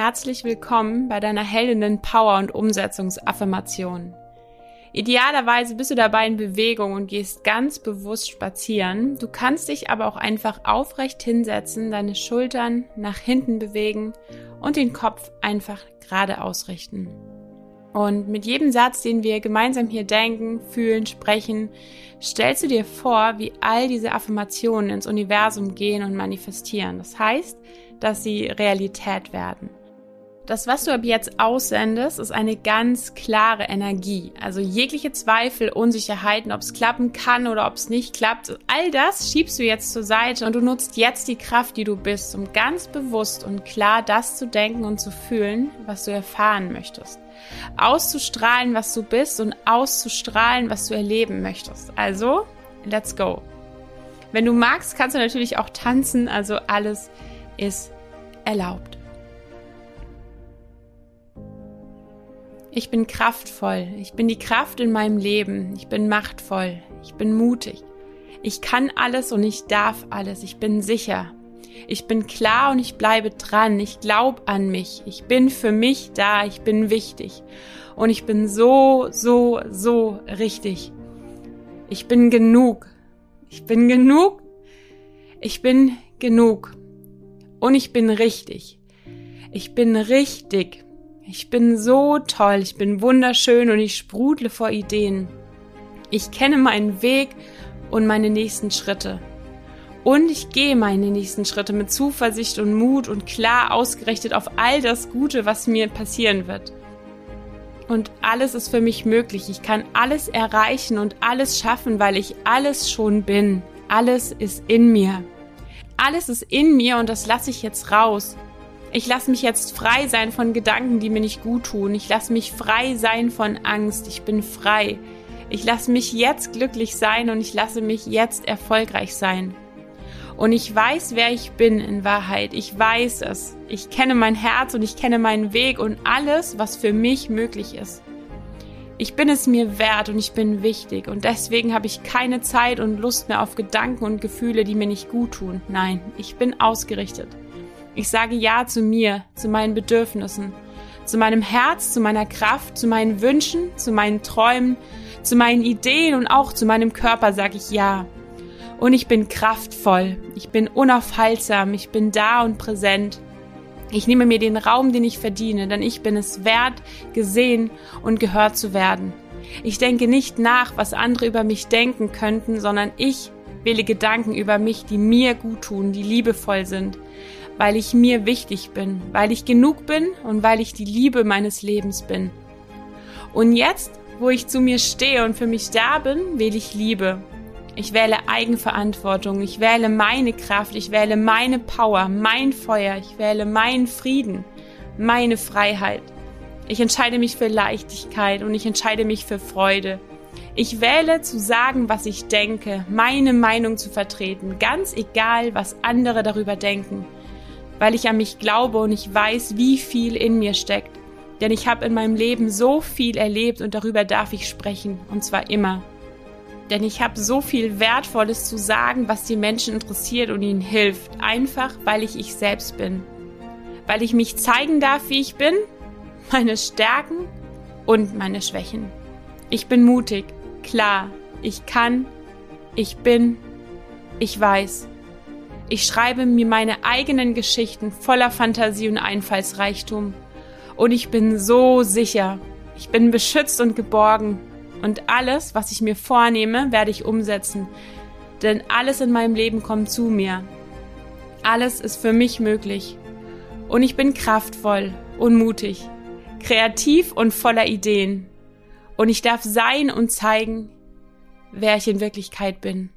Herzlich willkommen bei deiner Heldinnen Power und Umsetzungsaffirmation. Idealerweise bist du dabei in Bewegung und gehst ganz bewusst spazieren. Du kannst dich aber auch einfach aufrecht hinsetzen, deine Schultern nach hinten bewegen und den Kopf einfach gerade ausrichten. Und mit jedem Satz, den wir gemeinsam hier denken, fühlen, sprechen, stellst du dir vor, wie all diese Affirmationen ins Universum gehen und manifestieren. Das heißt, dass sie Realität werden. Das, was du ab jetzt aussendest, ist eine ganz klare Energie. Also jegliche Zweifel, Unsicherheiten, ob es klappen kann oder ob es nicht klappt, all das schiebst du jetzt zur Seite und du nutzt jetzt die Kraft, die du bist, um ganz bewusst und klar das zu denken und zu fühlen, was du erfahren möchtest. Auszustrahlen, was du bist und auszustrahlen, was du erleben möchtest. Also, let's go. Wenn du magst, kannst du natürlich auch tanzen, also alles ist erlaubt. Ich bin kraftvoll. Ich bin die Kraft in meinem Leben. Ich bin machtvoll. Ich bin mutig. Ich kann alles und ich darf alles. Ich bin sicher. Ich bin klar und ich bleibe dran. Ich glaube an mich. Ich bin für mich da. Ich bin wichtig. Und ich bin so, so, so richtig. Ich bin genug. Ich bin genug. Ich bin genug. Und ich bin richtig. Ich bin richtig. Ich bin so toll, ich bin wunderschön und ich sprudle vor Ideen. Ich kenne meinen Weg und meine nächsten Schritte. Und ich gehe meine nächsten Schritte mit Zuversicht und Mut und klar ausgerichtet auf all das Gute, was mir passieren wird. Und alles ist für mich möglich. Ich kann alles erreichen und alles schaffen, weil ich alles schon bin. Alles ist in mir. Alles ist in mir und das lasse ich jetzt raus. Ich lasse mich jetzt frei sein von Gedanken, die mir nicht gut tun. Ich lasse mich frei sein von Angst. Ich bin frei. Ich lasse mich jetzt glücklich sein und ich lasse mich jetzt erfolgreich sein. Und ich weiß, wer ich bin in Wahrheit. Ich weiß es. Ich kenne mein Herz und ich kenne meinen Weg und alles, was für mich möglich ist. Ich bin es mir wert und ich bin wichtig und deswegen habe ich keine Zeit und Lust mehr auf Gedanken und Gefühle, die mir nicht gut tun. Nein, ich bin ausgerichtet. Ich sage Ja zu mir, zu meinen Bedürfnissen, zu meinem Herz, zu meiner Kraft, zu meinen Wünschen, zu meinen Träumen, zu meinen Ideen und auch zu meinem Körper sage ich Ja. Und ich bin kraftvoll, ich bin unaufhaltsam, ich bin da und präsent. Ich nehme mir den Raum, den ich verdiene, denn ich bin es wert, gesehen und gehört zu werden. Ich denke nicht nach, was andere über mich denken könnten, sondern ich wähle Gedanken über mich, die mir gut tun, die liebevoll sind, weil ich mir wichtig bin, weil ich genug bin und weil ich die Liebe meines Lebens bin. Und jetzt, wo ich zu mir stehe und für mich da bin, wähle ich Liebe. Ich wähle Eigenverantwortung, ich wähle meine Kraft, ich wähle meine Power, mein Feuer, ich wähle meinen Frieden, meine Freiheit. Ich entscheide mich für Leichtigkeit und ich entscheide mich für Freude. Ich wähle zu sagen, was ich denke, meine Meinung zu vertreten, ganz egal, was andere darüber denken weil ich an mich glaube und ich weiß, wie viel in mir steckt. Denn ich habe in meinem Leben so viel erlebt und darüber darf ich sprechen, und zwar immer. Denn ich habe so viel Wertvolles zu sagen, was die Menschen interessiert und ihnen hilft, einfach weil ich ich selbst bin. Weil ich mich zeigen darf, wie ich bin, meine Stärken und meine Schwächen. Ich bin mutig, klar, ich kann, ich bin, ich weiß. Ich schreibe mir meine eigenen Geschichten voller Fantasie und Einfallsreichtum. Und ich bin so sicher. Ich bin beschützt und geborgen. Und alles, was ich mir vornehme, werde ich umsetzen. Denn alles in meinem Leben kommt zu mir. Alles ist für mich möglich. Und ich bin kraftvoll und mutig, kreativ und voller Ideen. Und ich darf sein und zeigen, wer ich in Wirklichkeit bin.